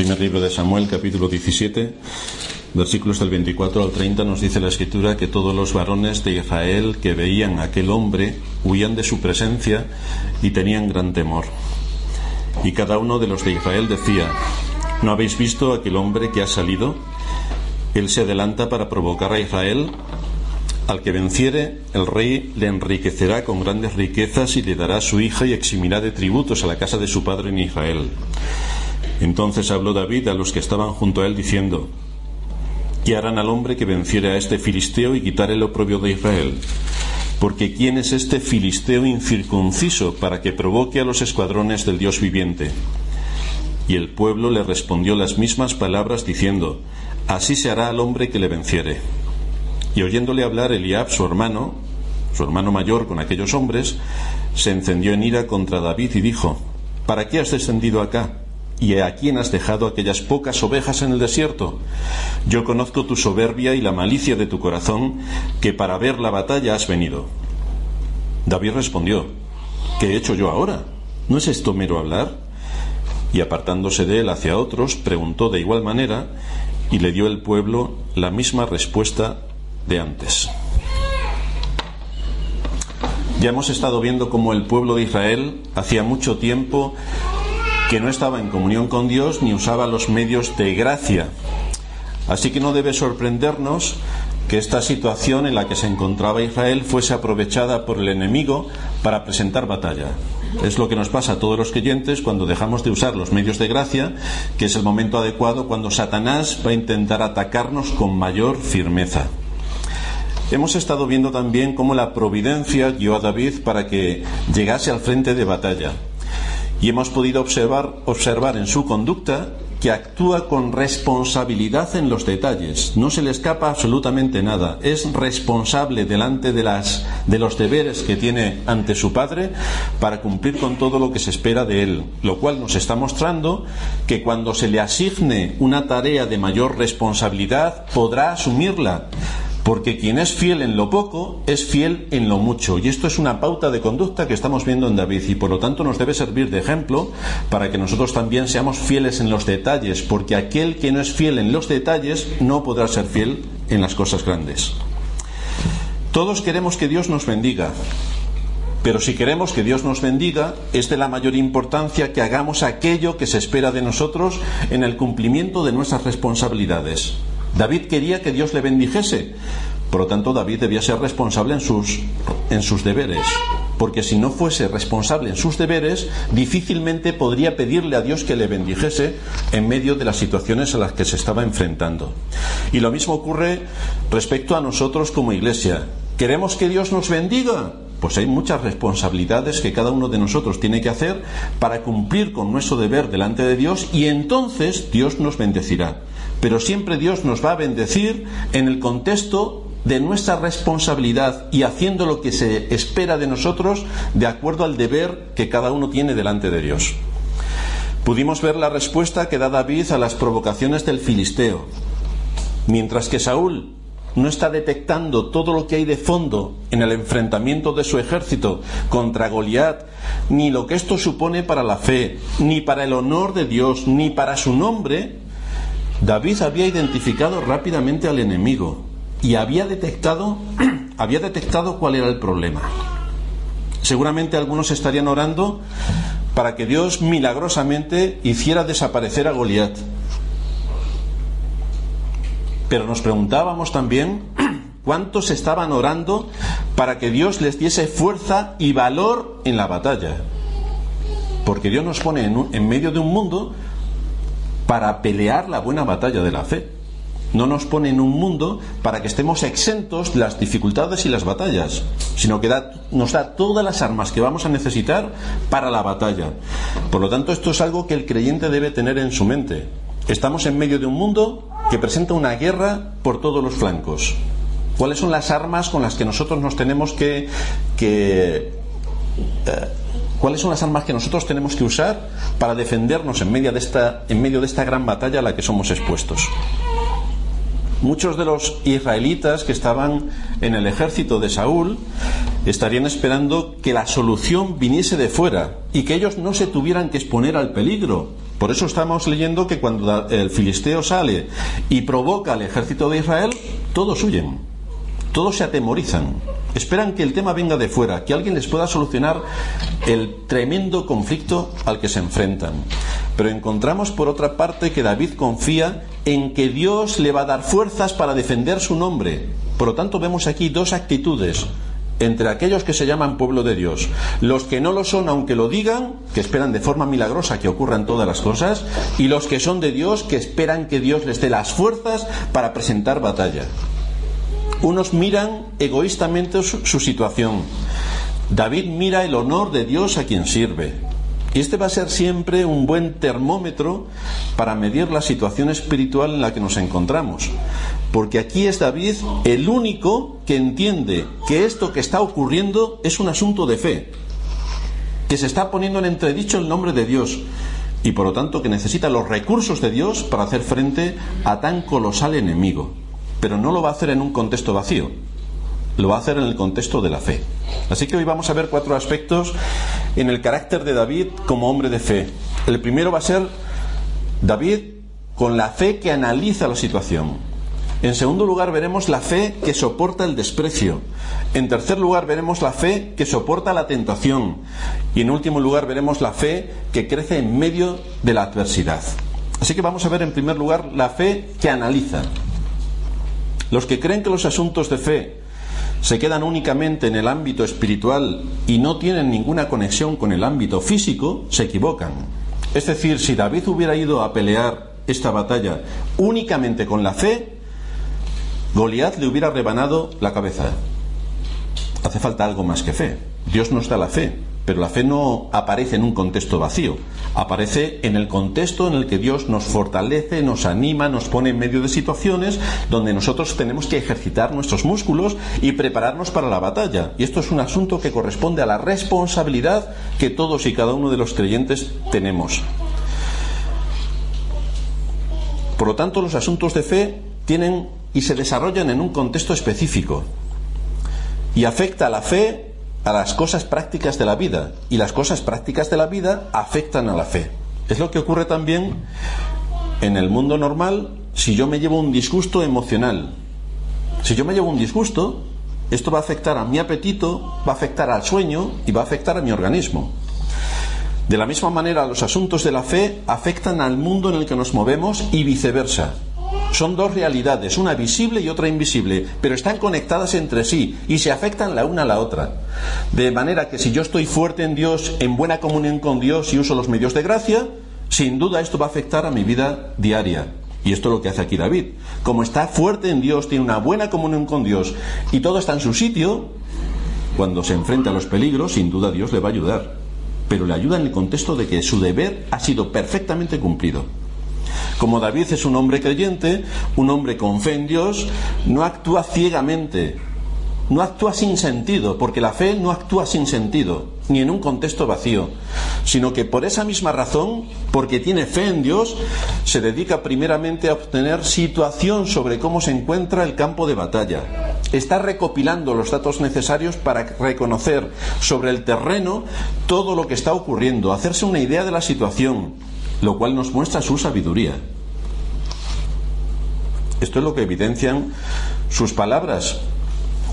Primer libro de Samuel, capítulo 17, versículos del 24 al 30, nos dice la escritura que todos los varones de Israel que veían a aquel hombre huían de su presencia y tenían gran temor. Y cada uno de los de Israel decía, ¿no habéis visto aquel hombre que ha salido? Él se adelanta para provocar a Israel. Al que venciere, el rey le enriquecerá con grandes riquezas y le dará su hija y eximirá de tributos a la casa de su padre en Israel. Entonces habló David a los que estaban junto a él diciendo, ¿qué harán al hombre que venciere a este filisteo y quitare el oprobio de Israel? Porque ¿quién es este filisteo incircunciso para que provoque a los escuadrones del Dios viviente? Y el pueblo le respondió las mismas palabras diciendo, Así se hará al hombre que le venciere. Y oyéndole hablar Eliab, su hermano, su hermano mayor con aquellos hombres, se encendió en ira contra David y dijo, ¿Para qué has descendido acá? ¿Y a quién has dejado aquellas pocas ovejas en el desierto? Yo conozco tu soberbia y la malicia de tu corazón, que para ver la batalla has venido. David respondió, ¿qué he hecho yo ahora? ¿No es esto mero hablar? Y apartándose de él hacia otros, preguntó de igual manera, y le dio el pueblo la misma respuesta de antes. Ya hemos estado viendo cómo el pueblo de Israel hacía mucho tiempo que no estaba en comunión con Dios ni usaba los medios de gracia. Así que no debe sorprendernos que esta situación en la que se encontraba Israel fuese aprovechada por el enemigo para presentar batalla. Es lo que nos pasa a todos los creyentes cuando dejamos de usar los medios de gracia, que es el momento adecuado cuando Satanás va a intentar atacarnos con mayor firmeza. Hemos estado viendo también cómo la providencia guió a David para que llegase al frente de batalla y hemos podido observar, observar en su conducta que actúa con responsabilidad en los detalles, no se le escapa absolutamente nada, es responsable delante de, las, de los deberes que tiene ante su padre para cumplir con todo lo que se espera de él, lo cual nos está mostrando que cuando se le asigne una tarea de mayor responsabilidad podrá asumirla porque quien es fiel en lo poco es fiel en lo mucho. Y esto es una pauta de conducta que estamos viendo en David y por lo tanto nos debe servir de ejemplo para que nosotros también seamos fieles en los detalles, porque aquel que no es fiel en los detalles no podrá ser fiel en las cosas grandes. Todos queremos que Dios nos bendiga, pero si queremos que Dios nos bendiga, es de la mayor importancia que hagamos aquello que se espera de nosotros en el cumplimiento de nuestras responsabilidades. David quería que Dios le bendijese. Por lo tanto, David debía ser responsable en sus, en sus deberes. Porque si no fuese responsable en sus deberes, difícilmente podría pedirle a Dios que le bendijese en medio de las situaciones a las que se estaba enfrentando. Y lo mismo ocurre respecto a nosotros como iglesia. ¿Queremos que Dios nos bendiga? Pues hay muchas responsabilidades que cada uno de nosotros tiene que hacer para cumplir con nuestro deber delante de Dios y entonces Dios nos bendecirá pero siempre Dios nos va a bendecir en el contexto de nuestra responsabilidad y haciendo lo que se espera de nosotros de acuerdo al deber que cada uno tiene delante de Dios. Pudimos ver la respuesta que da David a las provocaciones del filisteo. Mientras que Saúl no está detectando todo lo que hay de fondo en el enfrentamiento de su ejército contra Goliat, ni lo que esto supone para la fe, ni para el honor de Dios, ni para su nombre, David había identificado rápidamente al enemigo y había detectado, había detectado cuál era el problema. Seguramente algunos estarían orando para que Dios milagrosamente hiciera desaparecer a Goliat. Pero nos preguntábamos también cuántos estaban orando para que Dios les diese fuerza y valor en la batalla. Porque Dios nos pone en, en medio de un mundo para pelear la buena batalla de la fe. No nos pone en un mundo para que estemos exentos de las dificultades y las batallas, sino que nos da todas las armas que vamos a necesitar para la batalla. Por lo tanto, esto es algo que el creyente debe tener en su mente. Estamos en medio de un mundo que presenta una guerra por todos los flancos. ¿Cuáles son las armas con las que nosotros nos tenemos que, eh, ¿Cuáles son las armas que nosotros tenemos que usar para defendernos en medio de esta, en medio de esta gran batalla a la que somos expuestos? Muchos de los israelitas que estaban en el ejército de Saúl estarían esperando que la solución viniese de fuera y que ellos no se tuvieran que exponer al peligro, Por eso estamos leyendo que cuando el filisteo sale y provoca al ejército de Israel, todos huyen, todos se atemorizan, esperan que el tema venga de fuera, que alguien les pueda solucionar el tremendo conflicto al que se enfrentan. Pero encontramos por otra parte que David confía en que Dios le va a dar fuerzas para defender su nombre. Por lo tanto, vemos aquí dos actitudes entre aquellos que se llaman pueblo de Dios, los que no lo son aunque lo digan, que esperan de forma milagrosa que ocurran todas las cosas, y los que son de Dios, que esperan que Dios les dé las fuerzas para presentar batalla. Unos miran egoístamente su, situación. David mira el honor de Dios a quien sirve. Y este va a ser siempre un buen termómetro para medir la situación espiritual en la que nos encontramos. Porque aquí es David el único que entiende que esto que está ocurriendo es un asunto de fe, que se está poniendo en entredicho el nombre de Dios y por lo tanto que necesita los recursos de Dios para hacer frente a tan colosal enemigo. Pero no lo va a hacer en un contexto vacío, lo va a hacer en el contexto de la fe. Así que hoy vamos a ver cuatro aspectos en el carácter de David como hombre de fe. El primero va a ser David con la fe que analiza la situación. En segundo lugar veremos la fe que soporta el desprecio. En tercer lugar veremos la fe que soporta la tentación. Y en último lugar veremos la fe que crece en medio de la adversidad. Así que vamos a ver en primer lugar la fe que analiza. Los que creen que los asuntos de fe se quedan únicamente en el ámbito espiritual y no tienen ninguna conexión con el ámbito físico, se equivocan. Es decir, si David hubiera ido a pelear esta batalla únicamente con la fe, Goliat le hubiera rebanado la cabeza. Hace falta algo más que fe. Dios nos da la fe, pero la fe no aparece en un contexto vacío, aparece en el contexto en el que Dios nos fortalece, nos anima, nos pone en medio de situaciones donde nosotros tenemos que ejercitar nuestros músculos y prepararnos para la batalla. Y esto es un asunto que corresponde a la responsabilidad que todos y cada uno de los creyentes tenemos. Por lo tanto, los asuntos de fe tienen y se desarrollan en un contexto específico y afecta a la fe a las cosas prácticas de la vida y las cosas prácticas de la vida afectan a la fe. Es lo que ocurre también en el mundo normal si yo me llevo un disgusto emocional. Si yo me llevo un disgusto, esto va a afectar a mi apetito, va a afectar al sueño y va a afectar a mi organismo. De la misma manera, los asuntos de la fe afectan al mundo en el que nos movemos y viceversa. Son dos realidades, una visible y otra invisible, pero están conectadas entre sí y se afectan la una a la otra. De manera que si yo estoy fuerte en Dios, en buena comunión con Dios y uso los medios de gracia, sin duda esto va a afectar a mi vida diaria. Y esto es lo que hace aquí David. Como está fuerte en Dios, tiene una buena comunión con Dios y todo está en su sitio, cuando se enfrenta a los peligros, sin duda Dios le va a ayudar. Pero le ayuda en el contexto de que su deber ha sido perfectamente cumplido. Como David es un hombre creyente, un hombre con fe en Dios, no actúa ciegamente, no actúa sin sentido, porque la fe no actúa sin sentido, ni en un contexto vacío, sino que por esa misma razón, porque tiene fe en Dios, se dedica primeramente a obtener situación sobre cómo se encuentra el campo de batalla. Está recopilando los datos necesarios para reconocer sobre el terreno todo lo que está ocurriendo, hacerse una idea de la situación, lo cual nos muestra su sabiduría. Esto es lo que evidencian sus palabras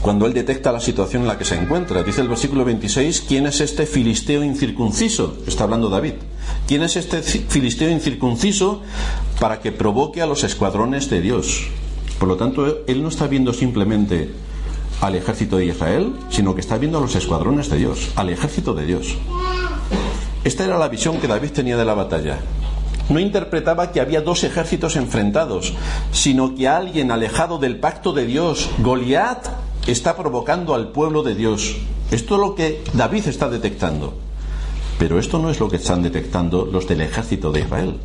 cuando él detecta la situación en la que se encuentra. Dice el versículo 26, ¿quién es este filisteo incircunciso? Está hablando David. ¿Quién es este filisteo incircunciso para que provoque a los escuadrones de Dios? Por lo tanto, él no está viendo simplemente al ejército de Israel, sino que está viendo a los escuadrones de Dios, al ejército de Dios. Esta era la visión que David tenía de la batalla no interpretaba que había dos ejércitos enfrentados, sino que alguien alejado del pacto de Dios, Goliat, está provocando al pueblo de Dios. Esto es lo que David está detectando. Pero esto no es lo que están detectando los del ejército de Israel.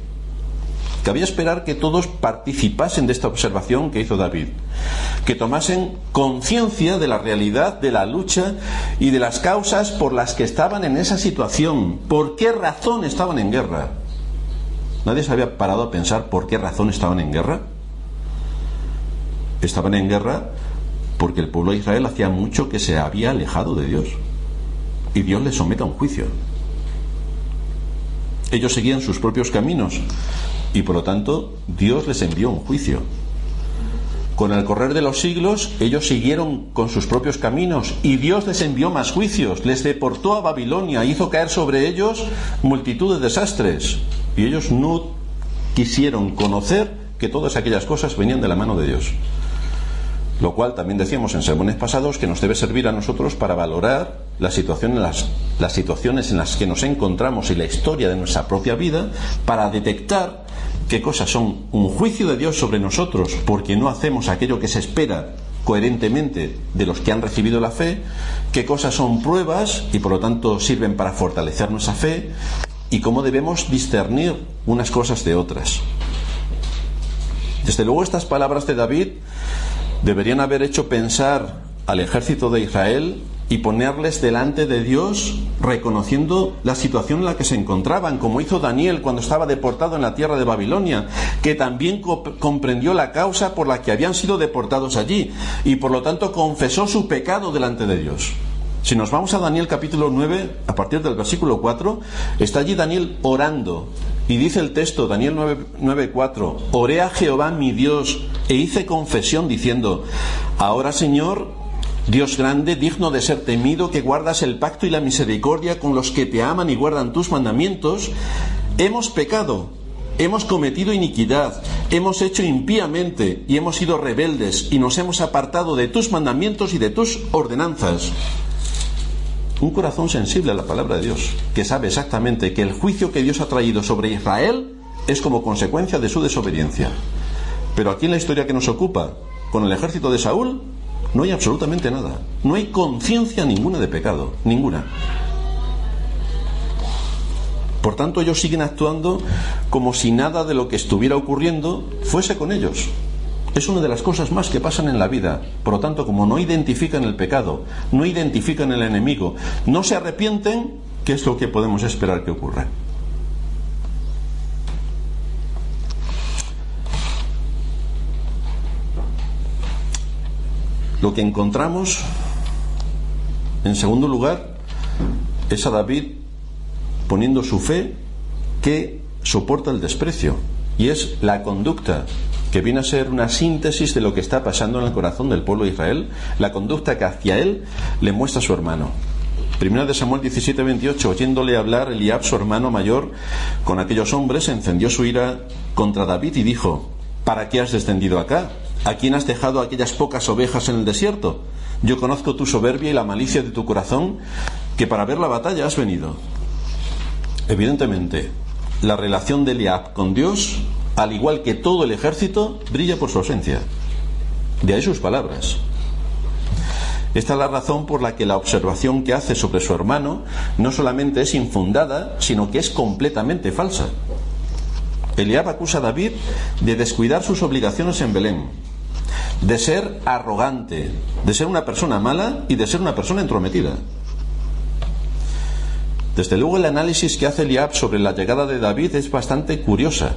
Cabía esperar que todos participasen de esta observación que hizo David, que tomasen conciencia de la realidad de la lucha y de las causas por las que estaban en esa situación, por qué razón estaban en guerra. ¿Nadie se había parado a pensar por qué razón estaban en guerra? Estaban en guerra porque el pueblo de Israel hacía mucho que se había alejado de Dios. Y Dios le somete a un juicio. Ellos seguían sus propios caminos y por lo tanto Dios les envió un juicio. Con el correr de los siglos, ellos siguieron con sus propios caminos y Dios les envió más juicios, les deportó a Babilonia, hizo caer sobre ellos multitud de desastres y ellos no quisieron conocer que todas aquellas cosas venían de la mano de Dios. Lo cual también decíamos en sermones pasados que nos debe servir a nosotros para valorar las situaciones en las que nos encontramos y la historia de nuestra propia vida, para detectar qué cosas son un juicio de Dios sobre nosotros porque no hacemos aquello que se espera coherentemente de los que han recibido la fe, qué cosas son pruebas y por lo tanto sirven para fortalecer nuestra fe y cómo debemos discernir unas cosas de otras. Desde luego estas palabras de David deberían haber hecho pensar al ejército de Israel y ponerles delante de Dios reconociendo la situación en la que se encontraban, como hizo Daniel cuando estaba deportado en la tierra de Babilonia, que también comprendió la causa por la que habían sido deportados allí y por lo tanto confesó su pecado delante de Dios. Si nos vamos a Daniel capítulo 9, a partir del versículo 4, está allí Daniel orando. Y dice el texto, Daniel 9:4, oré a Jehová mi Dios e hice confesión diciendo, ahora Señor, Dios grande, digno de ser temido, que guardas el pacto y la misericordia con los que te aman y guardan tus mandamientos, hemos pecado, hemos cometido iniquidad, hemos hecho impíamente y hemos sido rebeldes y nos hemos apartado de tus mandamientos y de tus ordenanzas un corazón sensible a la palabra de Dios, que sabe exactamente que el juicio que Dios ha traído sobre Israel es como consecuencia de su desobediencia. Pero aquí en la historia que nos ocupa, con el ejército de Saúl, no hay absolutamente nada. No hay conciencia ninguna de pecado, ninguna. Por tanto, ellos siguen actuando como si nada de lo que estuviera ocurriendo fuese con ellos. Es una de las cosas más que pasan en la vida. Por lo tanto, como no identifican el pecado, no identifican el enemigo, no se arrepienten, ¿qué es lo que podemos esperar que ocurra? Lo que encontramos, en segundo lugar, es a David poniendo su fe que soporta el desprecio. Y es la conducta que viene a ser una síntesis de lo que está pasando en el corazón del pueblo de Israel, la conducta que hacia él le muestra su hermano. Primera de Samuel 17, 28, oyéndole hablar Eliab, su hermano mayor, con aquellos hombres, encendió su ira contra David y dijo, ¿para qué has descendido acá? ¿A quién has dejado aquellas pocas ovejas en el desierto? Yo conozco tu soberbia y la malicia de tu corazón, que para ver la batalla has venido. Evidentemente, la relación de Eliab con Dios al igual que todo el ejército, brilla por su ausencia. De ahí sus palabras. Esta es la razón por la que la observación que hace sobre su hermano no solamente es infundada, sino que es completamente falsa. Eliab acusa a David de descuidar sus obligaciones en Belén, de ser arrogante, de ser una persona mala y de ser una persona entrometida. Desde luego el análisis que hace Eliab sobre la llegada de David es bastante curiosa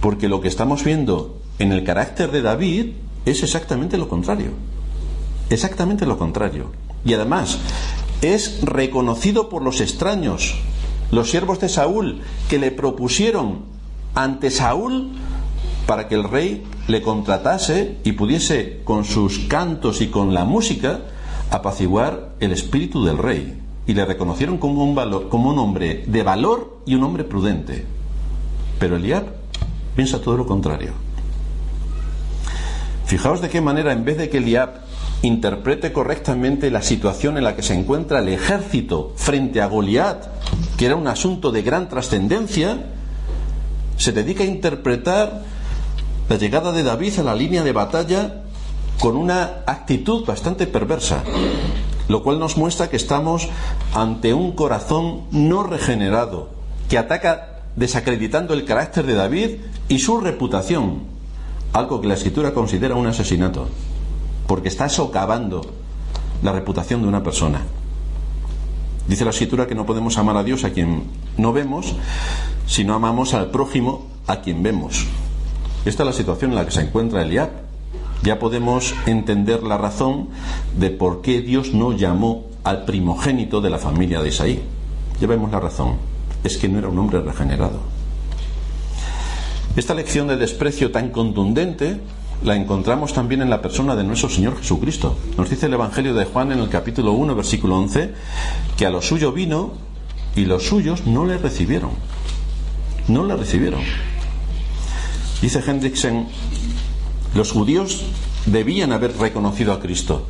porque lo que estamos viendo en el carácter de David es exactamente lo contrario. Exactamente lo contrario. Y además es reconocido por los extraños, los siervos de Saúl, que le propusieron ante Saúl para que el rey le contratase y pudiese con sus cantos y con la música apaciguar el espíritu del rey. Y le reconocieron como un, valor, como un hombre de valor y un hombre prudente. Pero Eliab piensa todo lo contrario. Fijaos de qué manera, en vez de que Eliab interprete correctamente la situación en la que se encuentra el ejército frente a Goliat, que era un asunto de gran trascendencia, se dedica a interpretar la llegada de David a la línea de batalla con una actitud bastante perversa, lo cual nos muestra que estamos ante un corazón no regenerado, que ataca desacreditando el carácter de David y su reputación, algo que la escritura considera un asesinato, porque está socavando la reputación de una persona. Dice la escritura que no podemos amar a Dios a quien no vemos, si no amamos al prójimo a quien vemos. Esta es la situación en la que se encuentra Eliab. Ya podemos entender la razón de por qué Dios no llamó al primogénito de la familia de Isaí. Ya vemos la razón. Es que no era un hombre regenerado. Esta lección de desprecio tan contundente la encontramos también en la persona de nuestro Señor Jesucristo. Nos dice el Evangelio de Juan en el capítulo 1, versículo 11, que a lo suyo vino y los suyos no le recibieron. No le recibieron. Dice Hendrickson, los judíos debían haber reconocido a Cristo,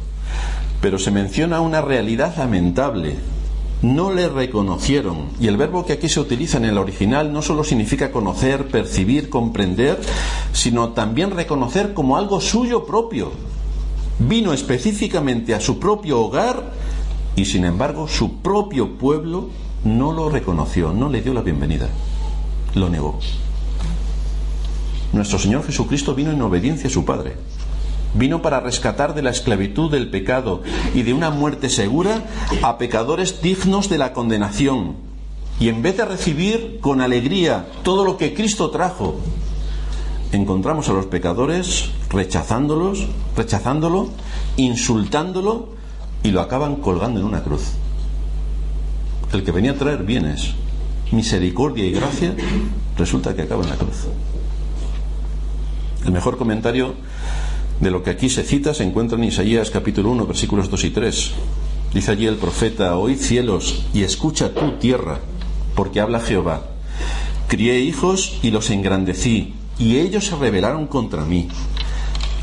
pero se menciona una realidad lamentable. No le reconocieron. Y el verbo que aquí se utiliza en el original no solo significa conocer, percibir, comprender, sino también reconocer como algo suyo propio. Vino específicamente a su propio hogar y sin embargo su propio pueblo no lo reconoció, no le dio la bienvenida, lo negó. Nuestro Señor Jesucristo vino en obediencia a su Padre. Vino para rescatar de la esclavitud del pecado y de una muerte segura a pecadores dignos de la condenación. Y en vez de recibir con alegría todo lo que Cristo trajo, encontramos a los pecadores rechazándolos, rechazándolo, insultándolo y lo acaban colgando en una cruz. El que venía a traer bienes, misericordia y gracia, resulta que acaba en la cruz. El mejor comentario de lo que aquí se cita se encuentra en Isaías capítulo 1 versículos 2 y 3. Dice allí el profeta, oíd cielos y escucha tu tierra, porque habla Jehová. Crié hijos y los engrandecí, y ellos se rebelaron contra mí.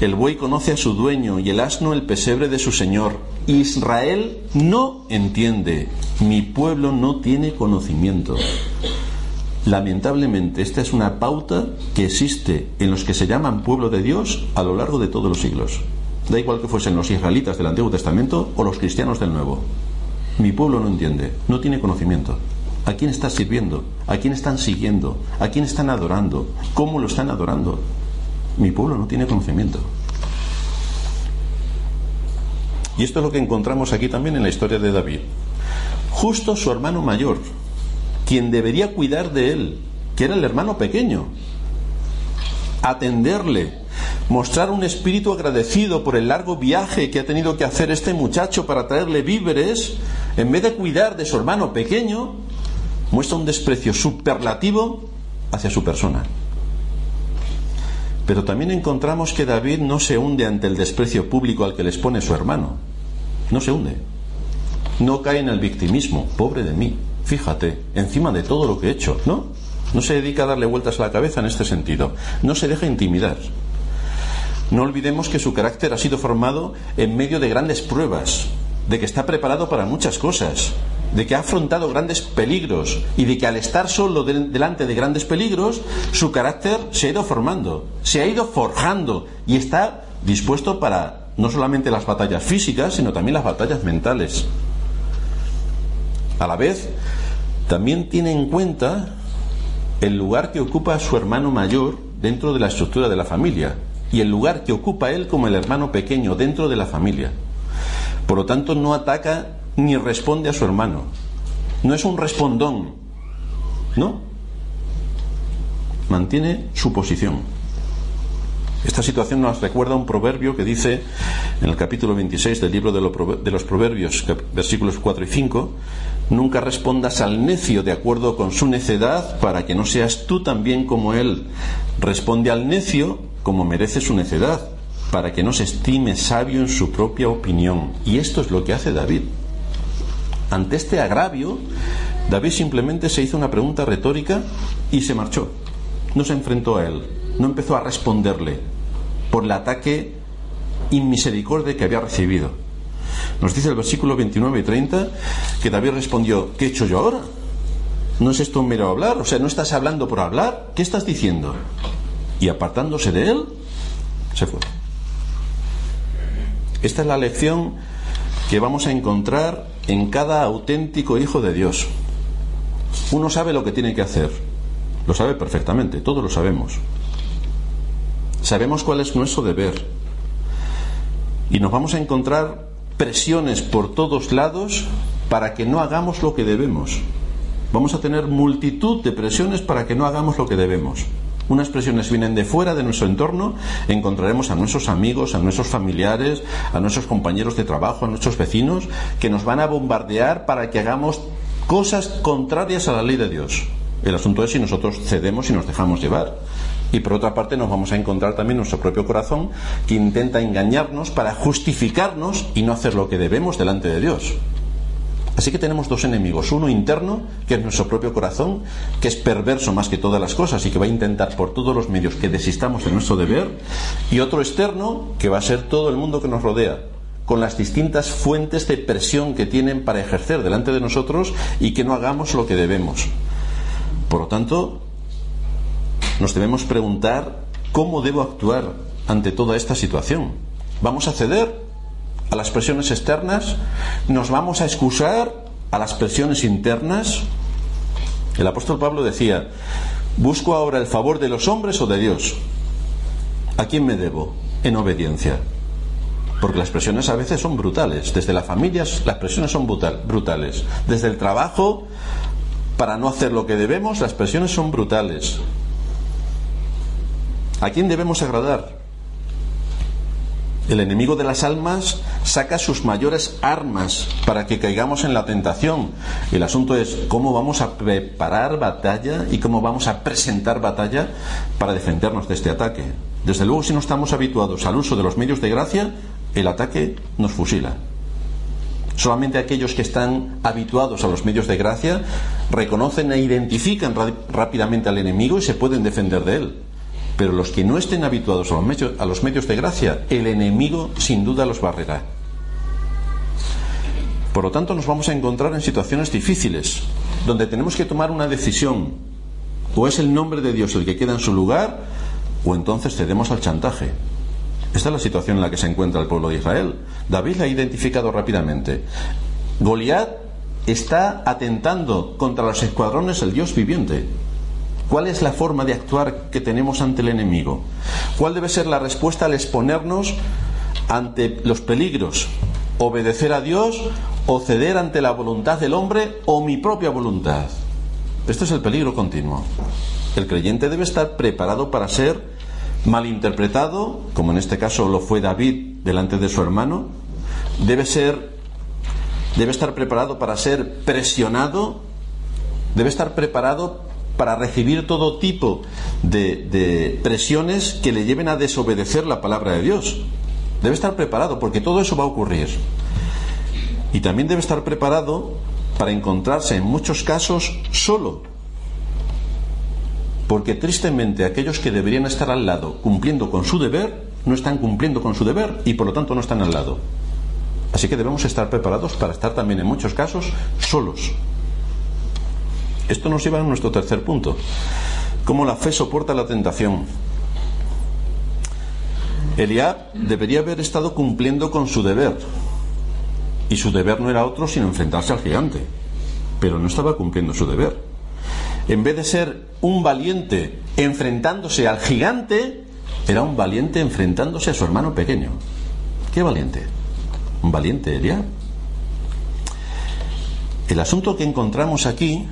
El buey conoce a su dueño y el asno el pesebre de su señor. Israel no entiende, mi pueblo no tiene conocimiento. Lamentablemente, esta es una pauta que existe en los que se llaman pueblo de Dios a lo largo de todos los siglos. Da igual que fuesen los israelitas del Antiguo Testamento o los cristianos del Nuevo. Mi pueblo no entiende, no tiene conocimiento. ¿A quién está sirviendo? ¿A quién están siguiendo? ¿A quién están adorando? ¿Cómo lo están adorando? Mi pueblo no tiene conocimiento. Y esto es lo que encontramos aquí también en la historia de David. Justo su hermano mayor, quien debería cuidar de él, que era el hermano pequeño, atenderle, mostrar un espíritu agradecido por el largo viaje que ha tenido que hacer este muchacho para traerle víveres, en vez de cuidar de su hermano pequeño, muestra un desprecio superlativo hacia su persona. Pero también encontramos que David no se hunde ante el desprecio público al que les pone su hermano. No se hunde. No cae en el victimismo. Pobre de mí fíjate, encima de todo lo que he hecho, ¿no? No se dedica a darle vueltas a la cabeza en este sentido. No se deja intimidar. No olvidemos que su carácter ha sido formado en medio de grandes pruebas, de que está preparado para muchas cosas, de que ha afrontado grandes peligros y de que al estar solo delante de grandes peligros, su carácter se ha ido formando, se ha ido forjando y está dispuesto para no solamente las batallas físicas, sino también las batallas mentales. A la vez, también tiene en cuenta el lugar que ocupa su hermano mayor dentro de la estructura de la familia y el lugar que ocupa él como el hermano pequeño dentro de la familia. Por lo tanto, no ataca ni responde a su hermano. No es un respondón. No. Mantiene su posición. Esta situación nos recuerda un proverbio que dice en el capítulo 26 del libro de los Proverbios, versículos 4 y 5, Nunca respondas al necio de acuerdo con su necedad para que no seas tú también como él. Responde al necio como merece su necedad, para que no se estime sabio en su propia opinión. Y esto es lo que hace David. Ante este agravio, David simplemente se hizo una pregunta retórica y se marchó. No se enfrentó a él, no empezó a responderle por el ataque inmisericordia que había recibido. Nos dice el versículo 29 y 30 que David respondió, ¿qué he hecho yo ahora? ¿No es esto un mero hablar? O sea, ¿no estás hablando por hablar? ¿Qué estás diciendo? Y apartándose de él, se fue. Esta es la lección que vamos a encontrar en cada auténtico hijo de Dios. Uno sabe lo que tiene que hacer. Lo sabe perfectamente, todos lo sabemos. Sabemos cuál es nuestro deber. Y nos vamos a encontrar presiones por todos lados para que no hagamos lo que debemos. Vamos a tener multitud de presiones para que no hagamos lo que debemos. Unas presiones vienen de fuera de nuestro entorno, encontraremos a nuestros amigos, a nuestros familiares, a nuestros compañeros de trabajo, a nuestros vecinos, que nos van a bombardear para que hagamos cosas contrarias a la ley de Dios. El asunto es si nosotros cedemos y nos dejamos llevar. Y por otra parte nos vamos a encontrar también nuestro propio corazón que intenta engañarnos para justificarnos y no hacer lo que debemos delante de Dios. Así que tenemos dos enemigos, uno interno, que es nuestro propio corazón, que es perverso más que todas las cosas y que va a intentar por todos los medios que desistamos de nuestro deber, y otro externo, que va a ser todo el mundo que nos rodea, con las distintas fuentes de presión que tienen para ejercer delante de nosotros y que no hagamos lo que debemos. Por lo tanto, nos debemos preguntar cómo debo actuar ante toda esta situación. ¿Vamos a ceder a las presiones externas? ¿Nos vamos a excusar a las presiones internas? El apóstol Pablo decía, ¿busco ahora el favor de los hombres o de Dios? ¿A quién me debo? En obediencia. Porque las presiones a veces son brutales. Desde las familias las presiones son brutales. Desde el trabajo, para no hacer lo que debemos, las presiones son brutales. ¿A quién debemos agradar? El enemigo de las almas saca sus mayores armas para que caigamos en la tentación. El asunto es cómo vamos a preparar batalla y cómo vamos a presentar batalla para defendernos de este ataque. Desde luego, si no estamos habituados al uso de los medios de gracia, el ataque nos fusila. Solamente aquellos que están habituados a los medios de gracia reconocen e identifican rápidamente al enemigo y se pueden defender de él. Pero los que no estén habituados a los, medios, de gracia, el enemigo sin duda los barrerá. Por lo tanto, nos vamos a encontrar en situaciones difíciles, donde tenemos que tomar una decisión. O es el nombre de Dios el que queda en su lugar, o entonces cedemos al chantaje. Esta es la situación en la que se encuentra el pueblo de Israel. David la ha identificado rápidamente. Goliat está atentando contra los escuadrones del Dios viviente. ¿Cuál es la forma de actuar que tenemos ante el enemigo? ¿Cuál debe ser la respuesta al exponernos ante los peligros? ¿Obedecer a Dios o ceder ante la voluntad del hombre o mi propia voluntad? Este es el peligro continuo. El creyente debe estar preparado para ser malinterpretado, como en este caso lo fue David delante de su hermano. Debe ser debe estar preparado para ser presionado, debe estar preparado para recibir todo tipo de, presiones que le lleven a desobedecer la palabra de Dios. Debe estar preparado porque todo eso va a ocurrir. Y también debe estar preparado para encontrarse en muchos casos solo. Porque tristemente aquellos que deberían estar al lado cumpliendo con su deber, no están cumpliendo con su deber y por lo tanto no están al lado. Así que debemos estar preparados para estar también en muchos casos solos. Esto nos lleva a nuestro tercer punto. Cómo la fe soporta la tentación. Eliab debería haber estado cumpliendo con su deber. Y su deber no era otro sino enfrentarse al gigante. Pero no estaba cumpliendo su deber. En vez de ser un valiente enfrentándose al gigante, era un valiente enfrentándose a su hermano pequeño. ¿Qué valiente? Un valiente Eliab. El asunto que encontramos aquí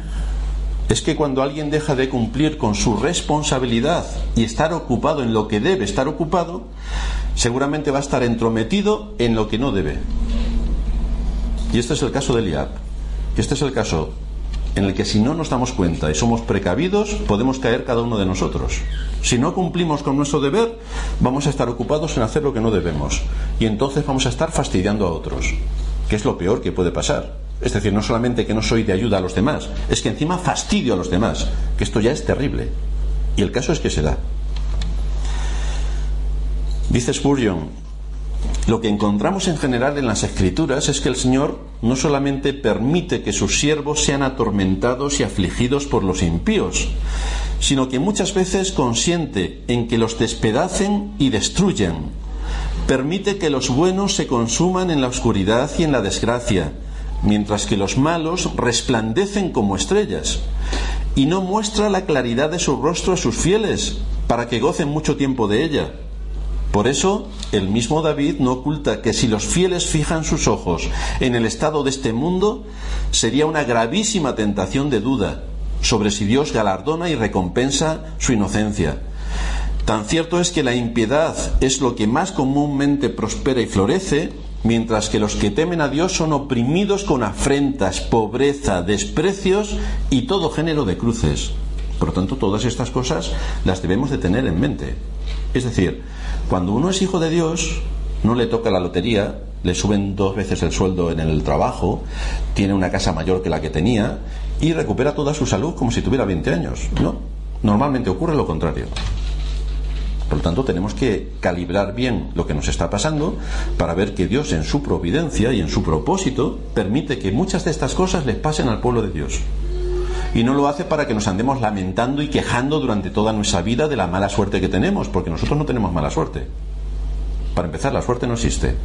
es que cuando alguien deja de cumplir con su responsabilidad y estar ocupado en lo que debe estar ocupado, seguramente va a estar entrometido en lo que no debe. Y este es el caso de Eliab. Este es el caso en el que si no nos damos cuenta y somos precavidos, podemos caer cada uno de nosotros. Si no cumplimos con nuestro deber, vamos a estar ocupados en hacer lo que no debemos. Y entonces vamos a estar fastidiando a otros, que es lo peor que puede pasar. Es decir, no solamente que no soy de ayuda a los demás, es que encima fastidio a los demás, que esto ya es terrible. Y el caso es que se da. Dice Spurgeon, lo que encontramos en general en las escrituras es que el Señor no solamente permite que sus siervos sean atormentados y afligidos por los impíos, sino que muchas veces consiente en que los despedacen y destruyan. Permite que los buenos se consuman en la oscuridad y en la desgracia, mientras que los malos resplandecen como estrellas, y no muestra la claridad de su rostro a sus fieles, para que gocen mucho tiempo de ella. Por eso, el mismo David no oculta que si los fieles fijan sus ojos en el estado de este mundo, sería una gravísima tentación de duda sobre si Dios galardona y recompensa su inocencia. Tan cierto es que la impiedad es lo que más comúnmente prospera y florece, mientras que los que temen a Dios son oprimidos con afrentas, pobreza, desprecios y todo género de cruces. Por lo tanto, todas estas cosas las debemos de tener en mente. Es decir, cuando uno es hijo de Dios, no le toca la lotería, le suben dos veces el sueldo en el trabajo, tiene una casa mayor que la que tenía y recupera toda su salud como si tuviera 20 años. No, normalmente ocurre lo contrario. Por lo tanto, tenemos que calibrar bien lo que nos está pasando para ver que Dios en su providencia y en su propósito permite que muchas de estas cosas les pasen al pueblo de Dios. Y no lo hace para que nos andemos lamentando y quejando durante toda nuestra vida de la mala suerte que tenemos, porque nosotros no tenemos mala suerte. Para empezar, la suerte no existe.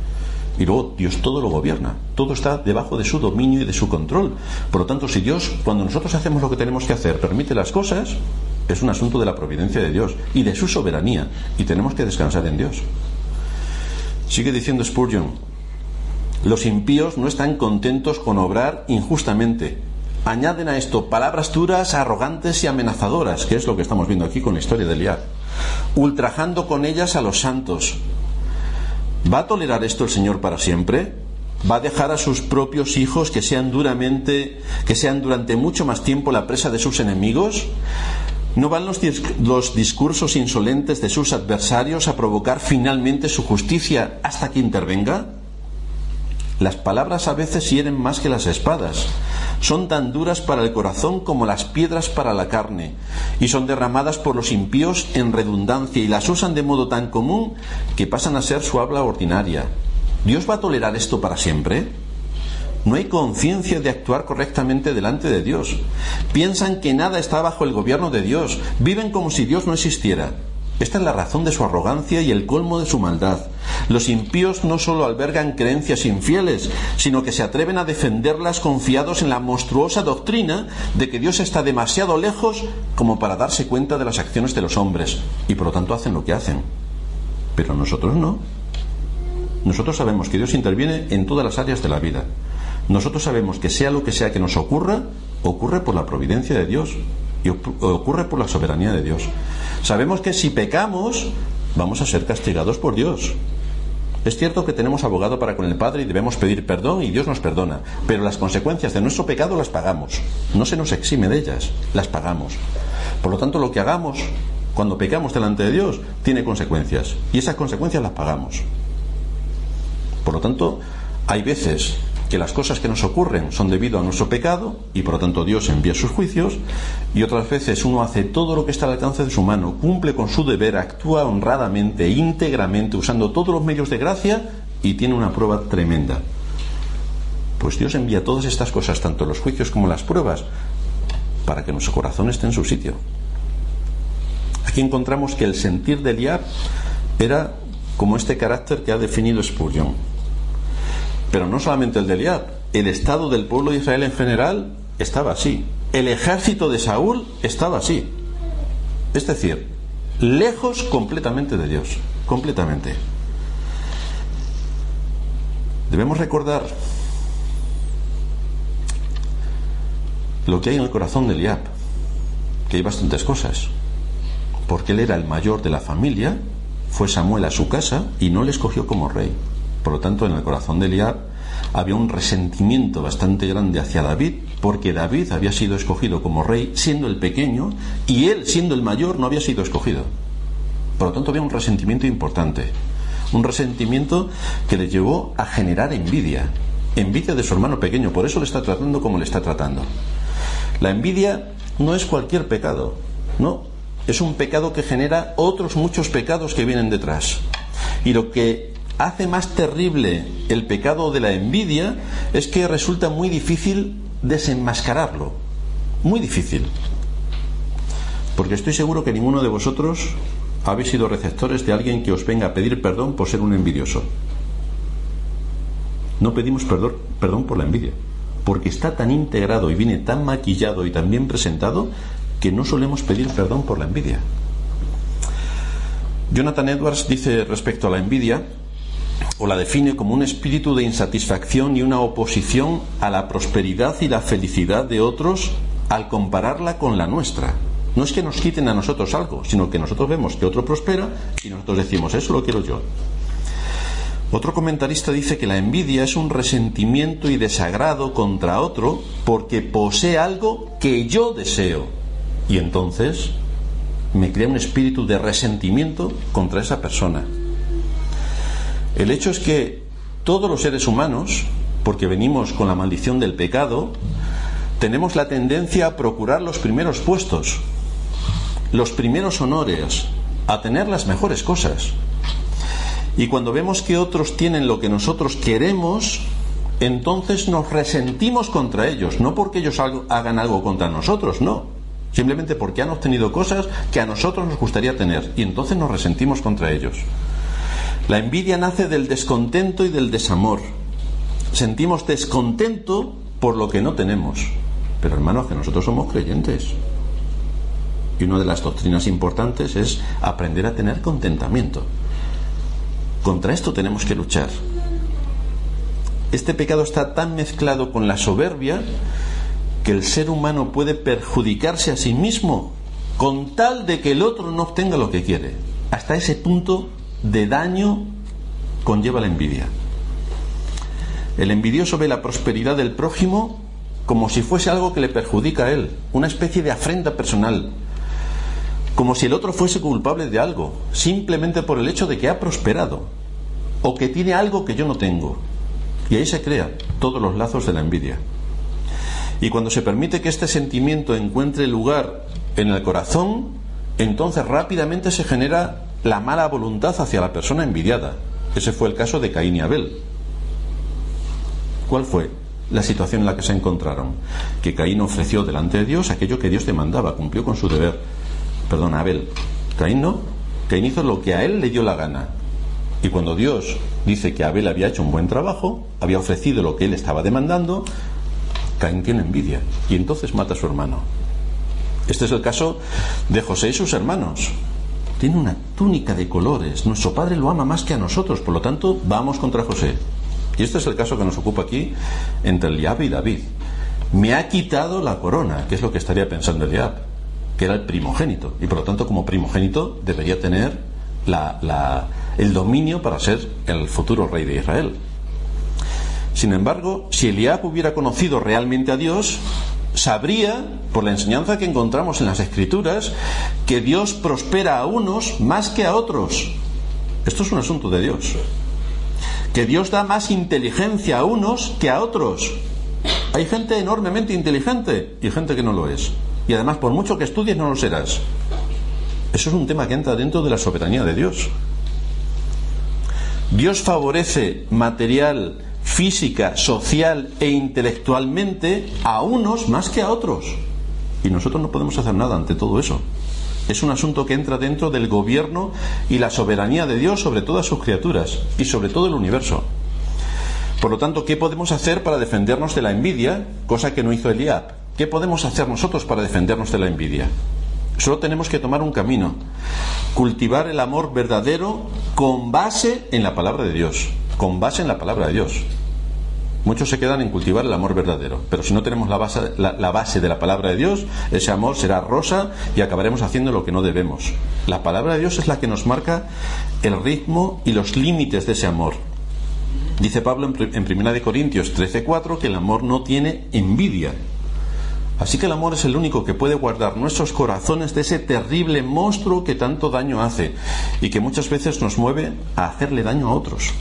Y luego Dios todo lo gobierna, todo está debajo de su dominio y de su control. Por lo tanto, si Dios, cuando nosotros hacemos lo que tenemos que hacer, permite las cosas, es un asunto de la providencia de Dios y de su soberanía, y tenemos que descansar en Dios. Sigue diciendo Spurgeon, los impíos no están contentos con obrar injustamente. Añaden a esto palabras duras, arrogantes y amenazadoras, que es lo que estamos viendo aquí con la historia de Eliab, ultrajando con ellas a los santos. ¿Va a tolerar esto el Señor para siempre? ¿Va a dejar a sus propios hijos que sean duramente, que sean durante mucho más tiempo la presa de sus enemigos? ¿No van los, los, discursos insolentes de sus adversarios a provocar finalmente su justicia hasta que intervenga? Las palabras a veces hieren más que las espadas. Son tan duras para el corazón como las piedras para la carne, y son derramadas por los impíos en redundancia y las usan de modo tan común que pasan a ser su habla ordinaria. ¿Dios va a tolerar esto para siempre? No hay conciencia de actuar correctamente delante de Dios. Piensan que nada está bajo el gobierno de Dios. Viven como si Dios no existiera. Esta es la razón de su arrogancia y el colmo de su maldad. Los impíos no solo albergan creencias infieles, sino que se atreven a defenderlas confiados en la monstruosa doctrina de que Dios está demasiado lejos como para darse cuenta de las acciones de los hombres, y por lo tanto hacen lo que hacen. Pero nosotros no. Nosotros sabemos que Dios interviene en todas las áreas de la vida. Nosotros sabemos que sea lo que sea que nos ocurra, ocurre por la providencia de Dios y ocurre por la soberanía de Dios. Sabemos que si pecamos, vamos a ser castigados por Dios. Es cierto que tenemos abogado para con el Padre y debemos pedir perdón y Dios nos perdona, pero las consecuencias de nuestro pecado las pagamos. No se nos exime de ellas, las pagamos. Por lo tanto, lo que hagamos cuando pecamos delante de Dios tiene consecuencias y esas consecuencias las pagamos. Por lo tanto, hay veces que las cosas que nos ocurren son debido a nuestro pecado y por lo tanto Dios envía sus juicios y otras veces uno hace todo lo que está al alcance de su mano, cumple con su deber, actúa honradamente, íntegramente, usando todos los medios de gracia y tiene una prueba tremenda. Pues Dios envía todas estas cosas, tanto los juicios como las pruebas, para que nuestro corazón esté en su sitio. Aquí encontramos que el sentir de Eliab era como este carácter que ha definido Spurgeon pero no solamente el de Eliab, el estado del pueblo de Israel en general estaba así. El ejército de Saúl estaba así. Es decir, lejos completamente de Dios, completamente. Debemos recordar lo que hay en el corazón de Eliab, que hay bastantes cosas. Porque él era el mayor de la familia, fue Samuel a su casa y no le escogió como rey. Por lo tanto, en el corazón de Eliab había un resentimiento bastante grande hacia David, porque David había sido escogido como rey siendo el pequeño y él, siendo el mayor, no había sido escogido. Por lo tanto, había un resentimiento importante. Un resentimiento que le llevó a generar envidia. Envidia de su hermano pequeño, por eso le está tratando como le está tratando. La envidia no es cualquier pecado, no. Es un pecado que genera otros muchos pecados que vienen detrás. Y lo que hace más terrible el pecado de la envidia es que resulta muy difícil desenmascararlo. Muy difícil. Porque estoy seguro que ninguno de vosotros habéis sido receptores de alguien que os venga a pedir perdón por ser un envidioso. No pedimos perdón, por la envidia, porque está tan integrado y viene tan maquillado y tan bien presentado que no solemos pedir perdón por la envidia. Jonathan Edwards dice respecto a la envidia, o la define como un espíritu de insatisfacción y una oposición a la prosperidad y la felicidad de otros al compararla con la nuestra. No es que nos quiten a nosotros algo, sino que nosotros vemos que otro prospera y nosotros decimos, eso lo quiero yo. Otro comentarista dice que la envidia es un resentimiento y desagrado contra otro porque posee algo que yo deseo. Y entonces me crea un espíritu de resentimiento contra esa persona. El hecho es que todos los seres humanos, porque venimos con la maldición del pecado, tenemos la tendencia a procurar los primeros puestos, los primeros honores, a tener las mejores cosas. Y cuando vemos que otros tienen lo que nosotros queremos, entonces nos resentimos contra ellos, no porque ellos hagan algo contra nosotros, no, simplemente porque han obtenido cosas que a nosotros nos gustaría tener y entonces nos resentimos contra ellos. La envidia nace del descontento y del desamor. Sentimos descontento por lo que no tenemos. Pero hermanos, que nosotros somos creyentes. Y una de las doctrinas importantes es aprender a tener contentamiento. Contra esto tenemos que luchar. Este pecado está tan mezclado con la soberbia que el ser humano puede perjudicarse a sí mismo con tal de que el otro no obtenga lo que quiere. Hasta ese punto de daño conlleva la envidia. El envidioso ve la prosperidad del prójimo como si fuese algo que le perjudica a él, una especie de afrenta personal, como si el otro fuese culpable de algo, simplemente por el hecho de que ha prosperado o que tiene algo que yo no tengo. Y ahí se crean todos los lazos de la envidia. Y cuando se permite que este sentimiento encuentre lugar en el corazón, entonces rápidamente se genera la mala voluntad hacia la persona envidiada. Ese fue el caso de Caín y Abel. ¿Cuál fue la situación en la que se encontraron? Que Caín ofreció delante de Dios aquello que Dios demandaba, cumplió con su deber perdón, Abel, Caín no, Caín hizo lo que a él le dio la gana. Y cuando Dios dice que Abel había hecho un buen trabajo, había ofrecido lo que él estaba demandando, Caín tiene envidia y entonces mata a su hermano. Este es el caso de José y sus hermanos. Tiene una túnica de colores. Nuestro padre lo ama más que a nosotros, por lo tanto, vamos contra José. Y este es el caso que nos ocupa aquí entre Eliab y David. Me ha quitado la corona, que es lo que estaría pensando Eliab que era el primogénito, y por lo tanto como primogénito debería tener el dominio para ser el futuro rey de Israel. Sin embargo, si Eliab hubiera conocido realmente a Dios, sabría, por la enseñanza que encontramos en las Escrituras, que Dios prospera a unos más que a otros. Esto es un asunto de Dios. Que Dios da más inteligencia a unos que a otros. Hay gente enormemente inteligente y gente que no lo es y además por mucho que estudies no lo serás. Eso es un tema que entra dentro de la soberanía de Dios. Dios favorece material, física, social e intelectualmente a unos más que a otros. Y nosotros no podemos hacer nada ante todo eso. Es un asunto que entra dentro del gobierno y la soberanía de Dios sobre todas sus criaturas y sobre todo el universo. Por lo tanto, ¿qué podemos hacer para defendernos de la envidia? Cosa que no hizo Eliab. ¿Qué podemos hacer nosotros para defendernos de la envidia? Solo tenemos que tomar un camino, cultivar el amor verdadero con base en la palabra de Dios, con base en la palabra de Dios. Muchos se quedan en cultivar el amor verdadero, pero si no tenemos la base, la, base, de la palabra de Dios, ese amor será rosa y acabaremos haciendo lo que no debemos. La palabra de Dios es la que nos marca el ritmo y los límites de ese amor. Dice Pablo en, en 1 Corintios 13:4 que el amor no tiene envidia, Así que el amor es el único que puede guardar nuestros corazones de ese terrible monstruo que tanto daño hace y que muchas veces nos mueve a hacerle daño a otros.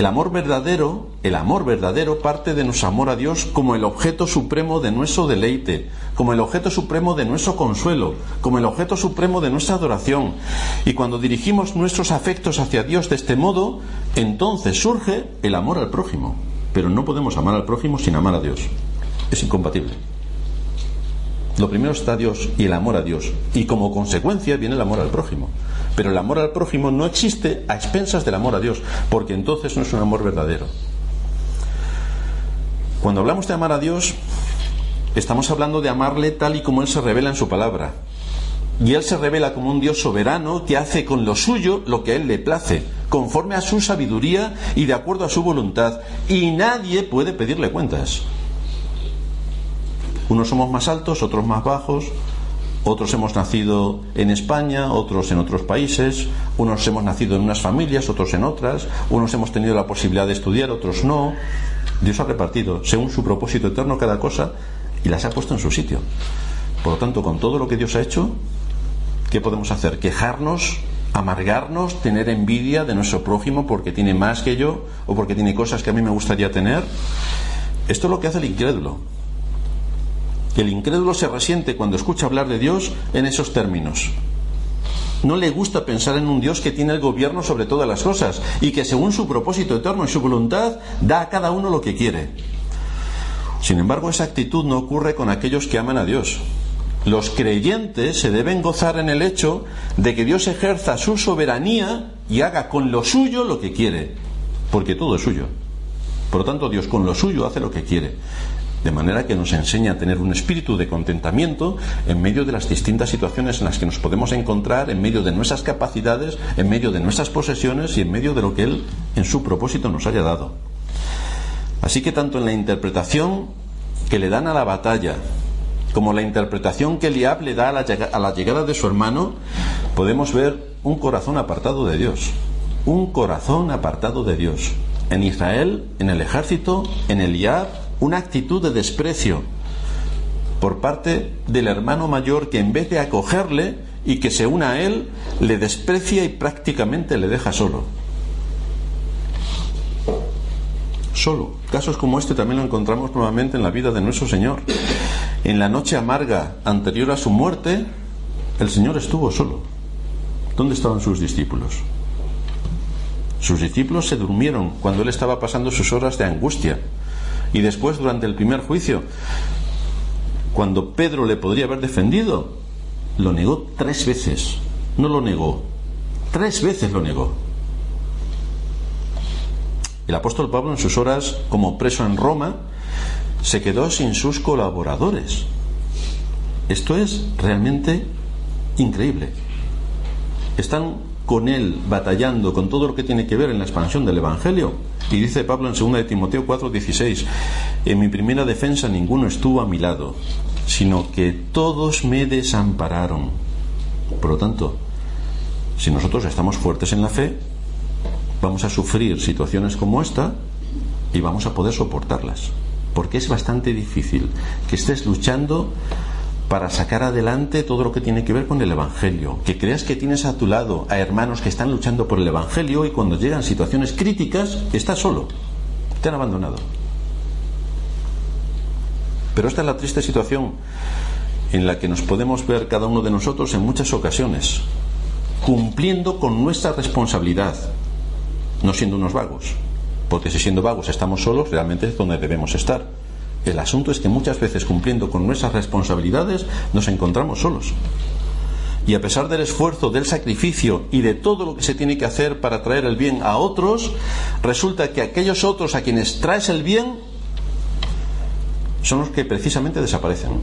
El amor verdadero, el amor verdadero parte de nuestro amor a Dios como el objeto supremo de nuestro deleite, como el objeto supremo de nuestro consuelo, como el objeto supremo de nuestra adoración. Y cuando dirigimos nuestros afectos hacia Dios de este modo, entonces surge el amor al prójimo. Pero no podemos amar al prójimo sin amar a Dios es incompatible. Lo primero está Dios y el amor a Dios. Y como consecuencia viene el amor al prójimo. Pero el amor al prójimo no existe a expensas del amor a Dios, porque entonces no es un amor verdadero. Cuando hablamos de amar a Dios, estamos hablando de amarle tal y como Él se revela en su palabra. Y Él se revela como un Dios soberano que hace con lo suyo lo que a Él le place, conforme a su sabiduría y de acuerdo a su voluntad. Y nadie puede pedirle cuentas. Unos somos más altos, otros más bajos, Otros hemos nacido en España, otros en otros países, unos hemos nacido en unas familias, otros en otras, unos hemos tenido la posibilidad de estudiar, otros no. Dios ha repartido, según su propósito eterno, cada cosa y las ha puesto en su sitio. Por lo tanto, con todo lo que Dios ha hecho, ¿qué podemos hacer? ¿Quejarnos? ¿Amargarnos? ¿Tener envidia de nuestro prójimo porque tiene más que yo o porque tiene cosas que a mí me gustaría tener? Esto es lo que hace el incrédulo que el incrédulo se resiente cuando escucha hablar de Dios en esos términos. No le gusta pensar en un Dios que tiene el gobierno sobre todas las cosas y que según su propósito eterno y su voluntad da a cada uno lo que quiere. Sin embargo, esa actitud no ocurre con aquellos que aman a Dios. Los creyentes se deben gozar en el hecho de que Dios ejerza su soberanía y haga con lo suyo lo que quiere, porque todo es suyo. Por lo tanto, Dios con lo suyo hace lo que quiere. De manera que nos enseña a tener un espíritu de contentamiento en medio de las distintas situaciones en las que nos podemos encontrar, en medio de nuestras capacidades, en medio de nuestras posesiones y en medio de lo que Él en su propósito nos haya dado. Así que tanto en la interpretación que le dan a la batalla, como la interpretación que Eliab le da a la, a la llegada de su hermano, podemos ver un corazón apartado de Dios. Un corazón apartado de Dios. En Israel, en el ejército, en Eliab una actitud de desprecio por parte del hermano mayor que en vez de acogerle y que se una a él, le desprecia y prácticamente le deja solo. Solo. Casos como este también lo encontramos nuevamente en la vida de nuestro Señor. En la noche amarga anterior a su muerte, el Señor estuvo solo. ¿Dónde estaban sus discípulos? Sus discípulos se durmieron cuando Él estaba pasando sus horas de angustia y después durante el primer juicio, cuando Pedro le podría haber defendido, lo negó tres veces. No lo negó, tres veces lo negó. El apóstol Pablo en sus horas como preso en Roma se quedó sin sus colaboradores. Esto es realmente increíble. Están con él batallando con todo lo que tiene que ver en la expansión del Evangelio. Y dice Pablo en 2 de Timoteo 4:16, en mi primera defensa ninguno estuvo a mi lado, sino que todos me desampararon. Por lo tanto, si nosotros estamos fuertes en la fe, vamos a sufrir situaciones como esta y vamos a poder soportarlas. Porque es bastante difícil que estés luchando para sacar adelante todo lo que tiene que ver con el Evangelio. Que creas que tienes a tu lado a hermanos que están luchando por el Evangelio y cuando llegan situaciones críticas estás solo. Te han abandonado. Pero esta es la triste situación en la que nos podemos ver cada uno de nosotros en muchas ocasiones, cumpliendo con nuestra responsabilidad, no siendo unos vagos. Porque si siendo vagos estamos solos, realmente es donde debemos estar el asunto es que muchas veces cumpliendo con nuestras responsabilidades nos encontramos solos. Y a pesar del esfuerzo, del sacrificio y de todo lo que se tiene que hacer para traer el bien a otros, resulta que aquellos otros a quienes traes el bien son los que precisamente desaparecen.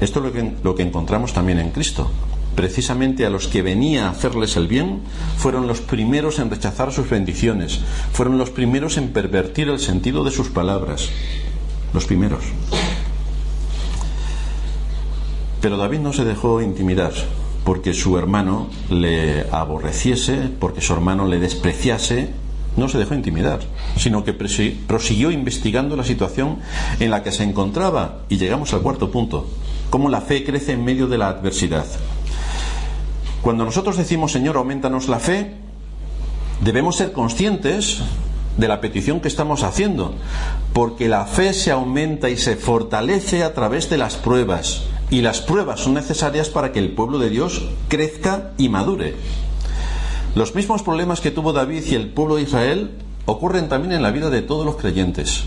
Esto es lo que, lo que encontramos también en Cristo precisamente a los que venía a hacerles el bien, fueron los primeros en rechazar sus bendiciones, fueron los primeros en pervertir el sentido de sus palabras, los primeros. Pero David no se dejó intimidar porque su hermano le aborreciese, porque su hermano le despreciase, no se dejó intimidar, sino que prosiguió investigando la situación en la que se encontraba y llegamos al cuarto punto, cómo la fe crece en medio de la adversidad. Cuando nosotros decimos, Señor, aumentanos la fe, debemos ser conscientes de la petición que estamos haciendo, porque la fe se aumenta y se fortalece a través de las pruebas, y las pruebas son necesarias para que el pueblo de Dios crezca y madure. Los mismos problemas que tuvo David y el pueblo de Israel ocurren también en la vida de todos los creyentes.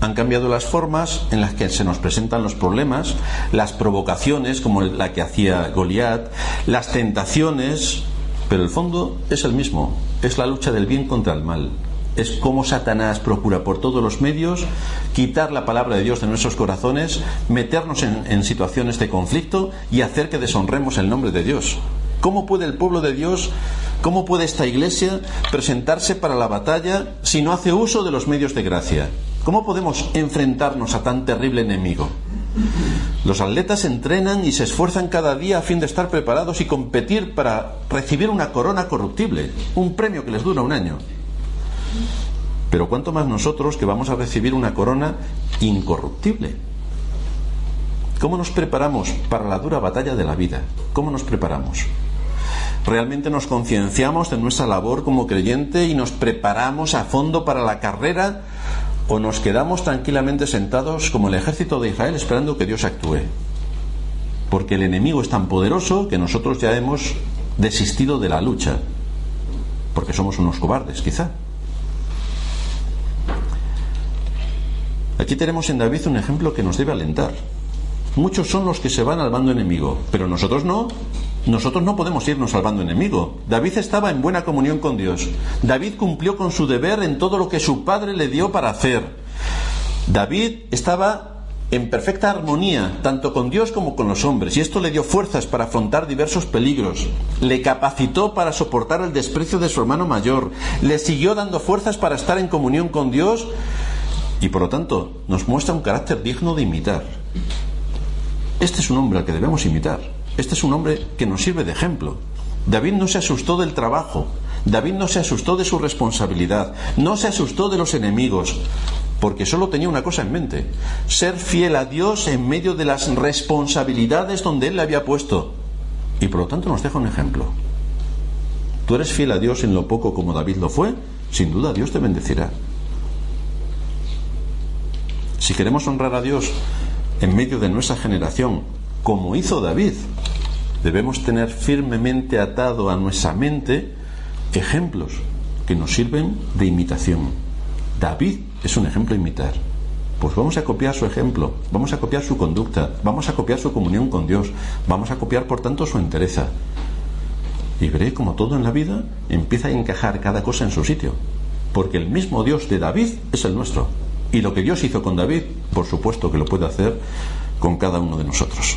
Han cambiado las formas en las que se nos presentan los problemas, las provocaciones como la que hacía Goliat, las tentaciones, pero el fondo es el mismo, es la lucha del bien contra el mal. Es como Satanás procura por todos los medios quitar la palabra de Dios de nuestros corazones, meternos en, en situaciones de conflicto y hacer que deshonremos el nombre de Dios. ¿Cómo puede el pueblo de Dios, cómo puede esta iglesia presentarse para la batalla si no hace uso de los medios de gracia? ¿Cómo podemos enfrentarnos a tan terrible enemigo? Los atletas entrenan y se esfuerzan cada día a fin de estar preparados y competir para recibir una corona corruptible, un premio que les dura un año. Pero cuánto más nosotros que vamos a recibir una corona incorruptible. ¿Cómo nos preparamos para la dura batalla de la vida? ¿Cómo nos preparamos? ¿Realmente nos concienciamos de nuestra labor como creyente y nos preparamos a fondo para la carrera o nos quedamos tranquilamente sentados como el ejército de Israel esperando que Dios actúe. Porque el enemigo es tan poderoso que nosotros ya hemos desistido de la lucha. Porque somos unos cobardes, quizá. Aquí tenemos en David un ejemplo que nos debe alentar. Muchos son los que se van al bando enemigo, pero nosotros no. Nosotros no podemos irnos al bando enemigo. David estaba en buena comunión con Dios. David cumplió con su deber en todo lo que su padre le dio para hacer. David estaba en perfecta armonía, tanto con Dios como con los hombres, y esto le dio fuerzas para afrontar diversos peligros, le capacitó para soportar el desprecio de su hermano mayor, le siguió dando fuerzas para estar en comunión con Dios, y por lo tanto nos muestra un carácter digno de imitar. Este es un hombre al que debemos imitar. Este es un hombre que nos sirve de ejemplo. David no se asustó del trabajo, David no se asustó de su responsabilidad, no se asustó de los enemigos, porque solo tenía una cosa en mente, ser fiel a Dios en medio de las responsabilidades donde Él le había puesto. Y por lo tanto nos deja un ejemplo. Tú eres fiel a Dios en lo poco como David lo fue, sin duda Dios te bendecirá. Si queremos honrar a Dios en medio de nuestra generación, como hizo David, debemos tener firmemente atado a nuestra mente ejemplos que nos sirven de imitación. David es un ejemplo a imitar. Pues vamos a copiar su ejemplo, vamos a copiar su conducta, vamos a copiar su comunión con Dios, vamos a copiar por tanto su entereza. Y veré como todo en la vida empieza a encajar cada cosa en su sitio. Porque el mismo Dios de David es el nuestro. Y lo que Dios hizo con David, por supuesto que lo puede hacer con cada uno de nosotros.